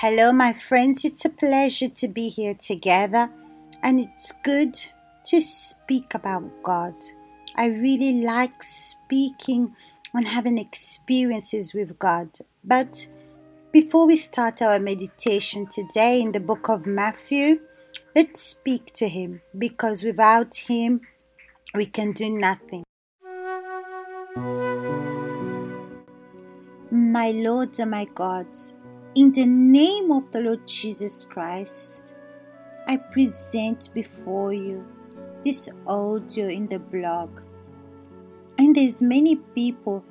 Hello, my friends. It's a pleasure to be here together, and it's good to speak about God. I really like speaking and having experiences with God. But before we start our meditation today in the book of Matthew, let's speak to Him because without Him, we can do nothing. My Lord and my God, in the name of the Lord Jesus Christ, I present before you this audio in the blog. And there's many people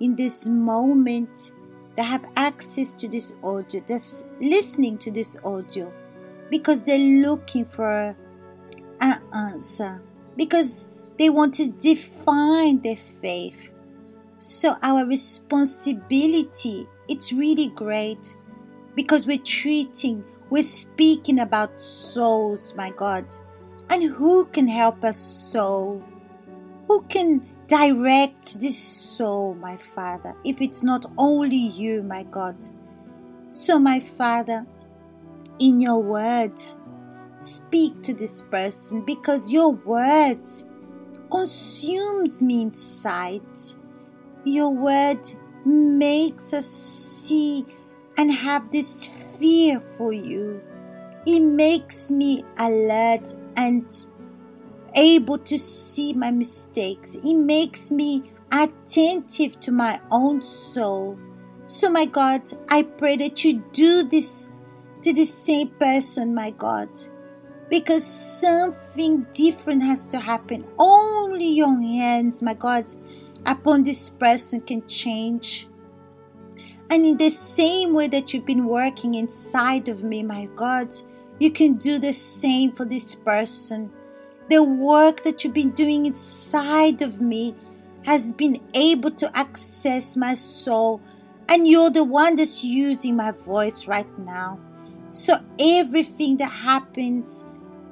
in this moment that have access to this audio, that's listening to this audio because they're looking for an answer, because they want to define their faith. So our responsibility, it's really great because we're treating, we're speaking about souls, my God. And who can help us soul? Who can direct this soul, my Father, if it's not only you, my God? So, my Father, in your word, speak to this person because your word consumes me inside. Your word makes us see and have this fear for you. It makes me alert and able to see my mistakes. It makes me attentive to my own soul. So, my God, I pray that you do this to the same person, my God, because something different has to happen. Only your hands, my God, upon this person can change. And in the same way that you've been working inside of me, my God, you can do the same for this person. The work that you've been doing inside of me has been able to access my soul, and you're the one that's using my voice right now. So everything that happens,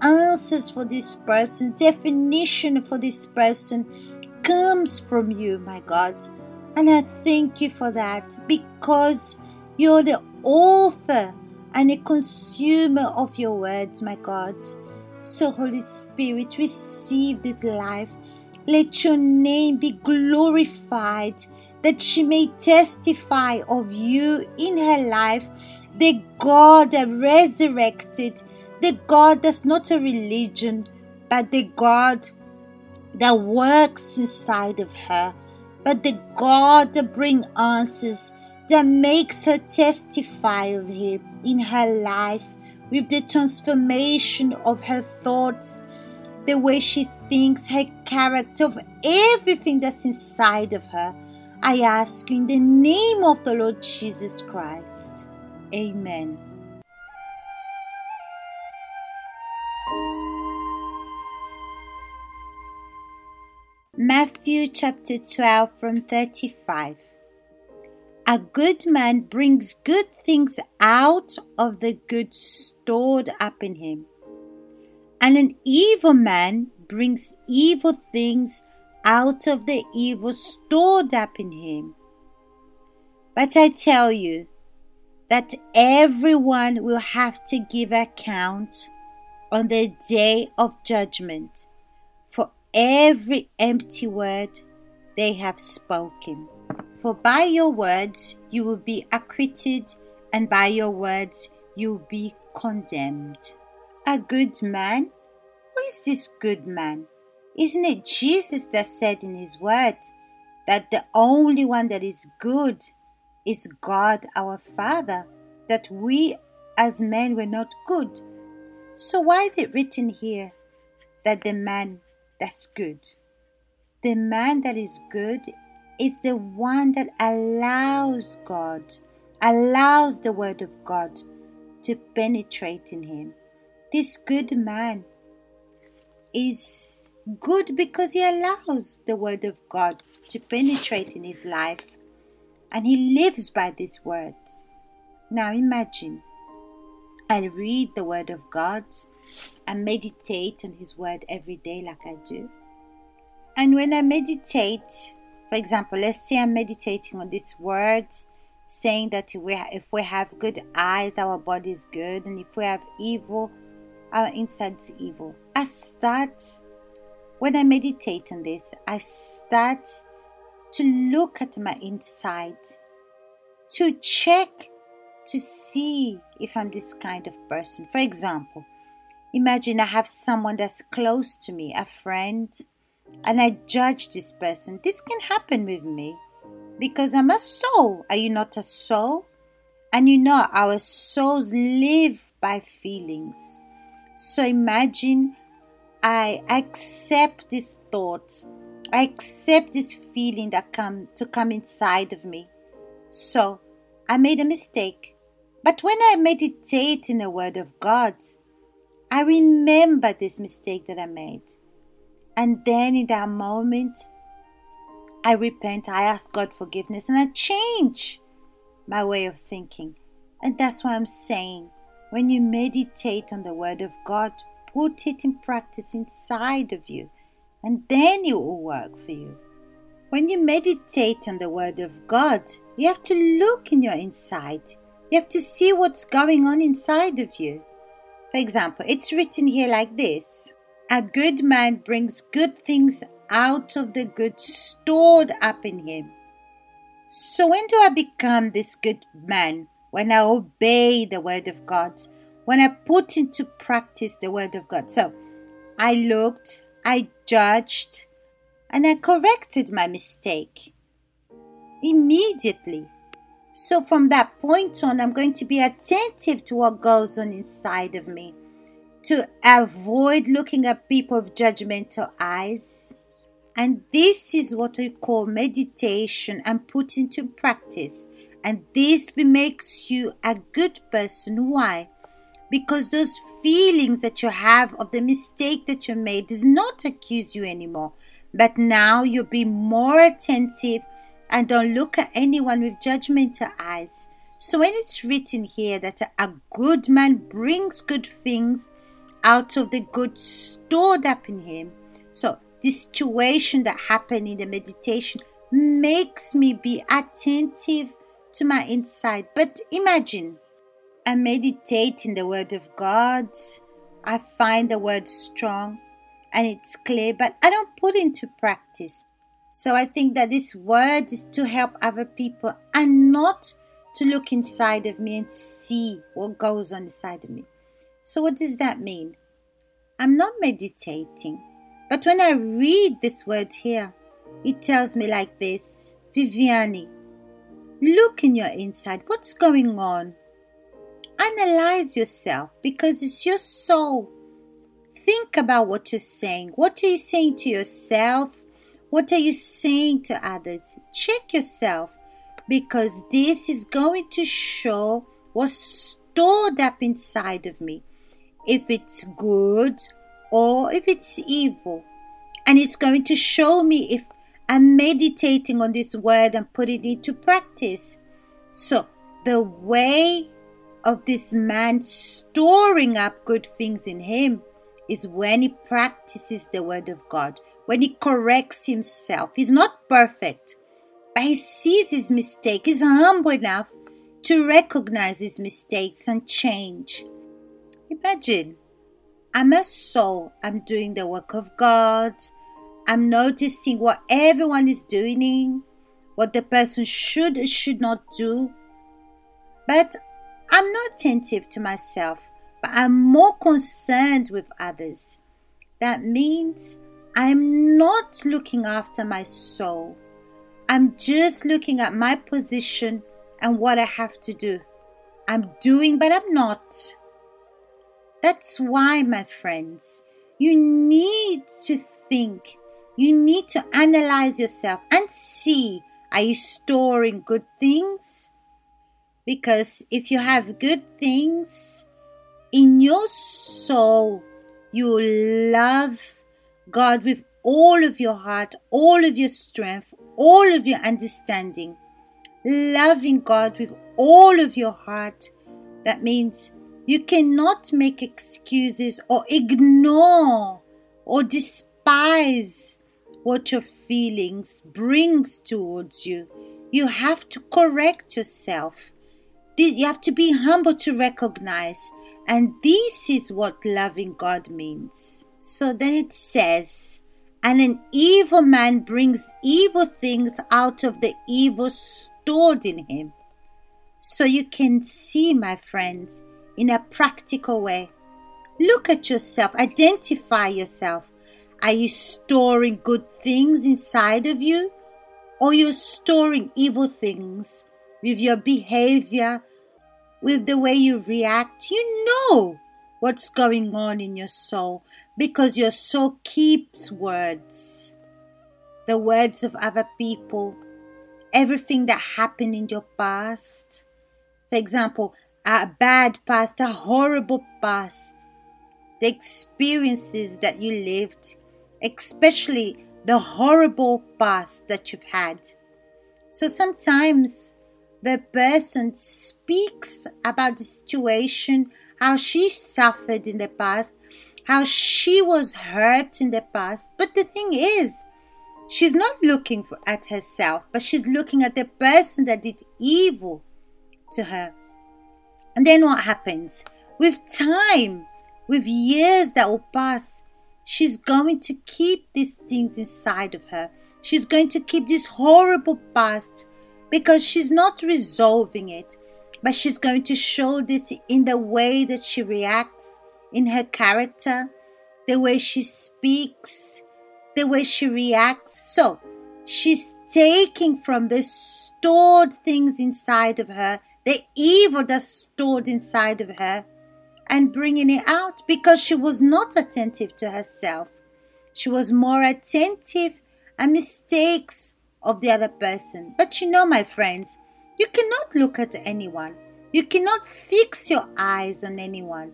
answers for this person, definition for this person comes from you, my God. And I thank you for that because you're the author and a consumer of your words, my God. So, Holy Spirit, receive this life. Let your name be glorified, that she may testify of you in her life, the God that resurrected, the God that's not a religion, but the God that works inside of her but the God that brings answers, that makes her testify of Him in her life with the transformation of her thoughts, the way she thinks, her character, of everything that's inside of her. I ask you in the name of the Lord Jesus Christ. Amen. Matthew chapter 12 from 35. A good man brings good things out of the good stored up in him, and an evil man brings evil things out of the evil stored up in him. But I tell you that everyone will have to give account on the day of judgment every empty word they have spoken. For by your words you will be acquitted, and by your words you will be condemned. A good man? Who is this good man? Isn't it Jesus that said in his word that the only one that is good is God our Father, that we as men were not good? So why is it written here that the man that's good. The man that is good is the one that allows God, allows the word of God to penetrate in him. This good man is good because he allows the word of God to penetrate in his life and he lives by these words. Now imagine I read the word of God and meditate on His Word every day, like I do. And when I meditate, for example, let's say I'm meditating on these words saying that if we, if we have good eyes, our body is good, and if we have evil, our inside is evil. I start, when I meditate on this, I start to look at my inside, to check to see if I'm this kind of person. For example, imagine I have someone that's close to me, a friend, and I judge this person. This can happen with me because I'm a soul. Are you not a soul? And you know, our souls live by feelings. So imagine I accept these thoughts. I accept this feeling that come to come inside of me. So I made a mistake. But when I meditate in the word of God, I remember this mistake that I made. And then in that moment, I repent, I ask God forgiveness, and I change my way of thinking. And that's why I'm saying when you meditate on the Word of God, put it in practice inside of you, and then it will work for you. When you meditate on the Word of God, you have to look in your inside. You have to see what's going on inside of you. For example, it's written here like this A good man brings good things out of the good stored up in him. So, when do I become this good man? When I obey the word of God, when I put into practice the word of God. So, I looked, I judged, and I corrected my mistake immediately. So, from that point on, I'm going to be attentive to what goes on inside of me to avoid looking at people with judgmental eyes and this is what I call meditation and put into practice. And this makes you a good person. Why? Because those feelings that you have of the mistake that you made does not accuse you anymore. But now you'll be more attentive and don't look at anyone with judgmental eyes. So when it's written here that a good man brings good things out of the good stored up in him. So the situation that happened in the meditation makes me be attentive to my inside. But imagine I meditate in the Word of God, I find the Word strong and it's clear, but I don't put into practice. So I think that this Word is to help other people and not to look inside of me and see what goes on inside of me. So, what does that mean? I'm not meditating. But when I read this word here, it tells me like this Viviani, look in your inside. What's going on? Analyze yourself because it's your soul. Think about what you're saying. What are you saying to yourself? What are you saying to others? Check yourself because this is going to show what's stored up inside of me. If it's good or if it's evil. And it's going to show me if I'm meditating on this word and putting it into practice. So, the way of this man storing up good things in him is when he practices the word of God, when he corrects himself. He's not perfect, but he sees his mistake. He's humble enough to recognize his mistakes and change. Imagine I'm a soul. I'm doing the work of God. I'm noticing what everyone is doing, what the person should or should not do. But I'm not attentive to myself, but I'm more concerned with others. That means I'm not looking after my soul. I'm just looking at my position and what I have to do. I'm doing, but I'm not. That's why, my friends, you need to think, you need to analyze yourself and see are you storing good things? Because if you have good things in your soul, you will love God with all of your heart, all of your strength, all of your understanding. Loving God with all of your heart, that means you cannot make excuses or ignore or despise what your feelings brings towards you. You have to correct yourself. You have to be humble to recognize. And this is what loving God means. So then it says, and an evil man brings evil things out of the evil stored in him. So you can see, my friends, in a practical way. Look at yourself, identify yourself. Are you storing good things inside of you? Or you're storing evil things with your behavior, with the way you react? You know what's going on in your soul because your soul keeps words. The words of other people, everything that happened in your past. For example, a bad past, a horrible past, the experiences that you lived, especially the horrible past that you've had. So sometimes the person speaks about the situation, how she suffered in the past, how she was hurt in the past. But the thing is, she's not looking for, at herself, but she's looking at the person that did evil to her. And then what happens? With time, with years that will pass, she's going to keep these things inside of her. She's going to keep this horrible past because she's not resolving it, but she's going to show this in the way that she reacts, in her character, the way she speaks, the way she reacts. So she's taking from the stored things inside of her, the evil that's stored inside of her, and bringing it out because she was not attentive to herself. She was more attentive at mistakes of the other person. But you know, my friends, you cannot look at anyone. You cannot fix your eyes on anyone.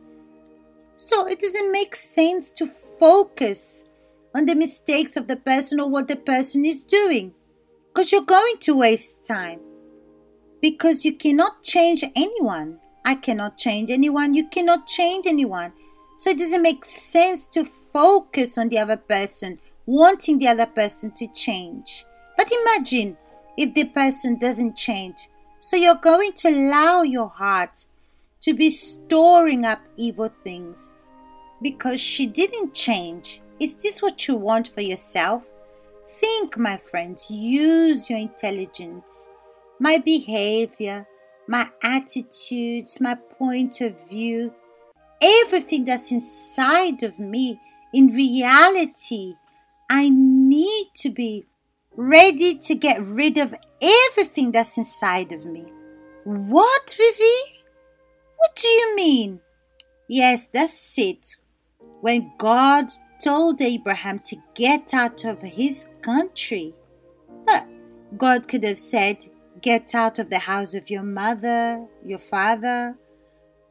So it doesn't make sense to focus on the mistakes of the person or what the person is doing because you're going to waste time because you cannot change anyone. I cannot change anyone. You cannot change anyone. So it doesn't make sense to focus on the other person, wanting the other person to change. But imagine if the person doesn't change. So you're going to allow your heart to be storing up evil things because she didn't change. Is this what you want for yourself? Think, my friends, use your intelligence. My behavior, my attitudes, my point of view, everything that's inside of me, in reality, I need to be ready to get rid of everything that's inside of me. What, Vivi? What do you mean? Yes, that's it. When God told Abraham to get out of his country, but God could have said, Get out of the house of your mother, your father.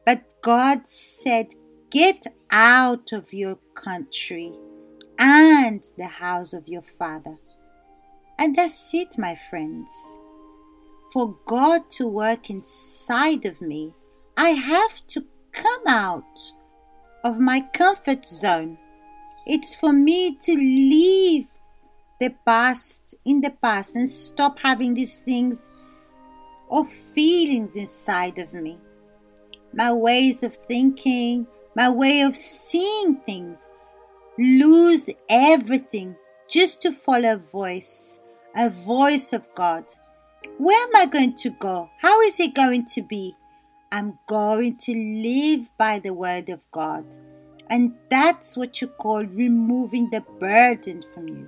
But God said, Get out of your country and the house of your father. And that's it, my friends. For God to work inside of me, I have to come out of my comfort zone. It's for me to leave the past in the past and stop having these things or feelings inside of me. My ways of thinking, my way of seeing things, lose everything just to follow a voice a voice of God. Where am I going to go? How is it going to be? I'm going to live by the word of God. And that's what you call removing the burden from you.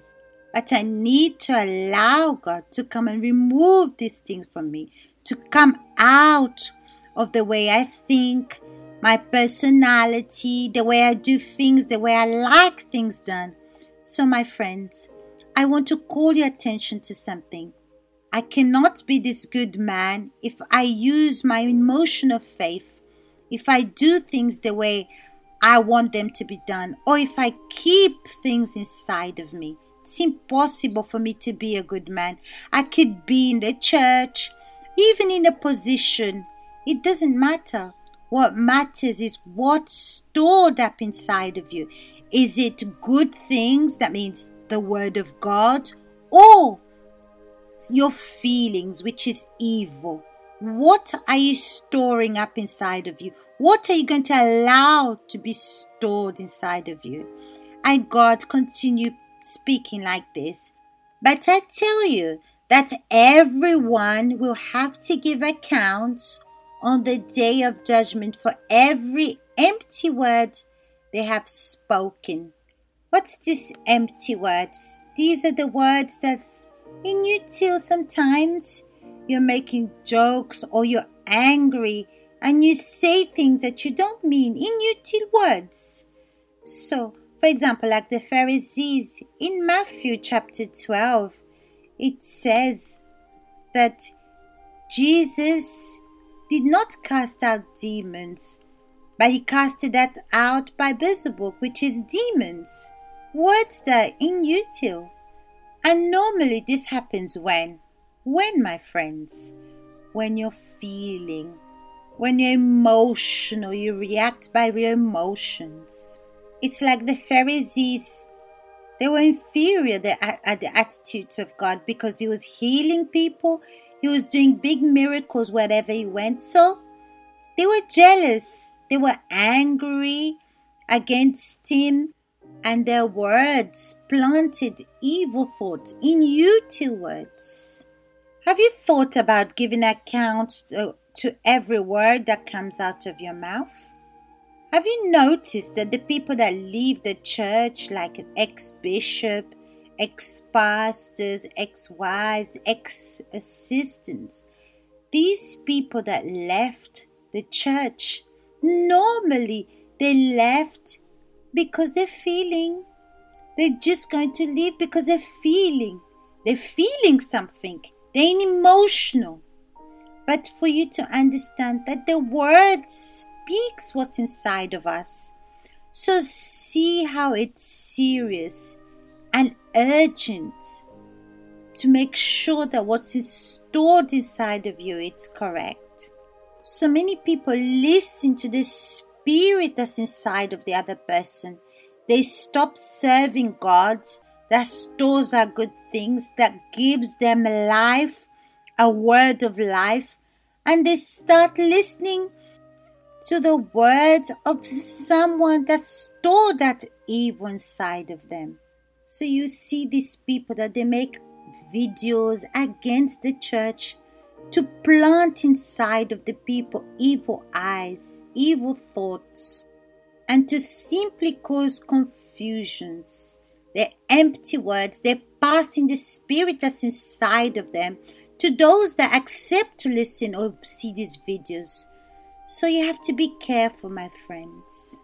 But I need to allow God to come and remove these things from me, to come out of the way I think, my personality, the way I do things, the way I like things done. So, my friends, I want to call your attention to something. I cannot be this good man if I use my emotion of faith, if I do things the way I want them to be done, or if I keep things inside of me. It's impossible for me to be a good man. I could be in the church, even in a position. It doesn't matter. What matters is what's stored up inside of you. Is it good things? That means the Word of God or your feelings, which is evil. What are you storing up inside of you? What are you going to allow to be stored inside of you? And God continue speaking like this. But I tell you that everyone will have to give accounts on the day of judgment for every empty word they have spoken. What's this empty words? These are the words that's in you till sometimes you're making jokes or you're angry and you say things that you don't mean in till words. So, for example, like the Pharisees in Matthew chapter 12, it says that Jesus did not cast out demons, but he casted that out by Beelzebub, which is demons. Words that are inutile. And normally this happens when? When, my friends? When you're feeling, when you're emotional, you react by your emotions. It's like the Pharisees. They were inferior at the attitudes of God because He was healing people, He was doing big miracles wherever He went. So they were jealous, they were angry against Him, and their words planted evil thoughts in you two words. Have you thought about giving account to, to every word that comes out of your mouth? Have you noticed that the people that leave the church, like ex bishop, ex pastors, ex wives, ex assistants, these people that left the church, normally they left because they're feeling. They're just going to leave because they're feeling. They're feeling something. They're emotional. But for you to understand that the word speaks what's inside of us. So see how it's serious and urgent to make sure that what's stored inside of you it's correct. So many people listen to the spirit that's inside of the other person. They stop serving God that stores our good things, that gives them life, a word of life, and they start listening to the words of someone that stored that evil inside of them. So you see these people that they make videos against the church to plant inside of the people evil eyes, evil thoughts, and to simply cause confusions. They're empty words. They're passing the spirit that's inside of them to those that accept to listen or see these videos. So you have to be careful, my friends.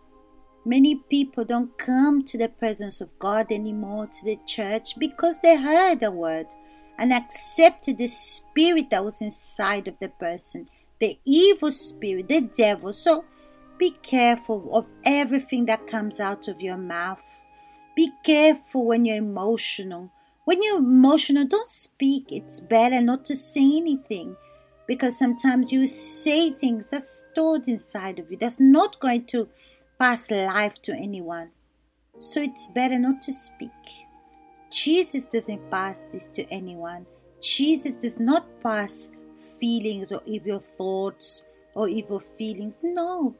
Many people don't come to the presence of God anymore, to the church, because they heard a word and accepted the spirit that was inside of the person, the evil spirit, the devil. So be careful of everything that comes out of your mouth. Be careful when you're emotional. When you're emotional, don't speak. It's better not to say anything because sometimes you say things that's stored inside of you that's not going to pass life to anyone. So it's better not to speak. Jesus doesn't pass this to anyone. Jesus does not pass feelings or evil thoughts or evil feelings. No,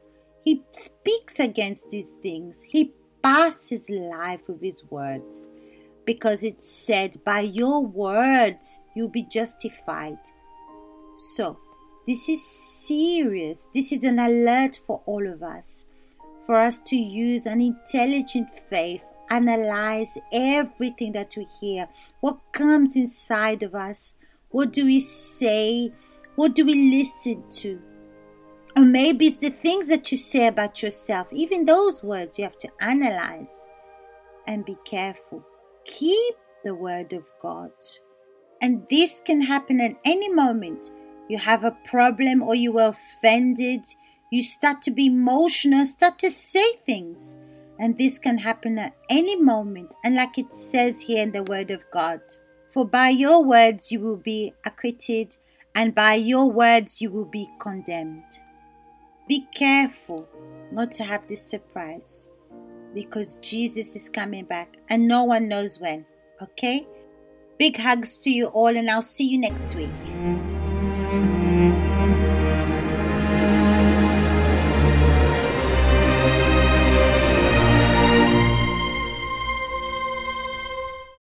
He speaks against these things. He passes life with his words because it said, By your words you'll be justified. So, this is serious. This is an alert for all of us. For us to use an intelligent faith, analyze everything that we hear, what comes inside of us, what do we say, what do we listen to, or maybe it's the things that you say about yourself. Even those words you have to analyze and be careful. Keep the word of God. And this can happen at any moment. You have a problem or you were offended. You start to be emotional, start to say things. And this can happen at any moment. And like it says here in the word of God, for by your words you will be acquitted, and by your words you will be condemned. Be careful not to have this surprise because Jesus is coming back and no one knows when. Okay? Big hugs to you all, and I'll see you next week.